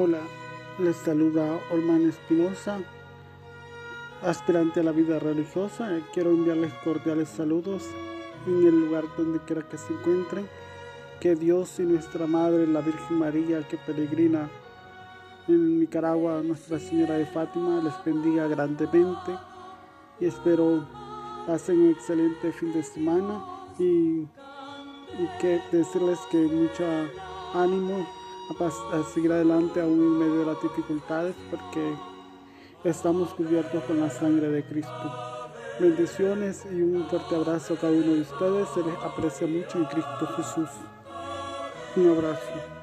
Hola, les saluda Olman Espinosa, aspirante a la vida religiosa. Quiero enviarles cordiales saludos en el lugar donde quiera que se encuentren. Que Dios y nuestra Madre, la Virgen María, que peregrina en Nicaragua, Nuestra Señora de Fátima, les bendiga grandemente y espero pasen un excelente fin de semana y, y que decirles que mucho ánimo a, seguir adelante aún en medio de las dificultades porque estamos cubiertos con la sangre de Cristo. Bendiciones y un fuerte abrazo a cada uno de ustedes. Se les aprecia mucho en Cristo Jesús. Un abrazo.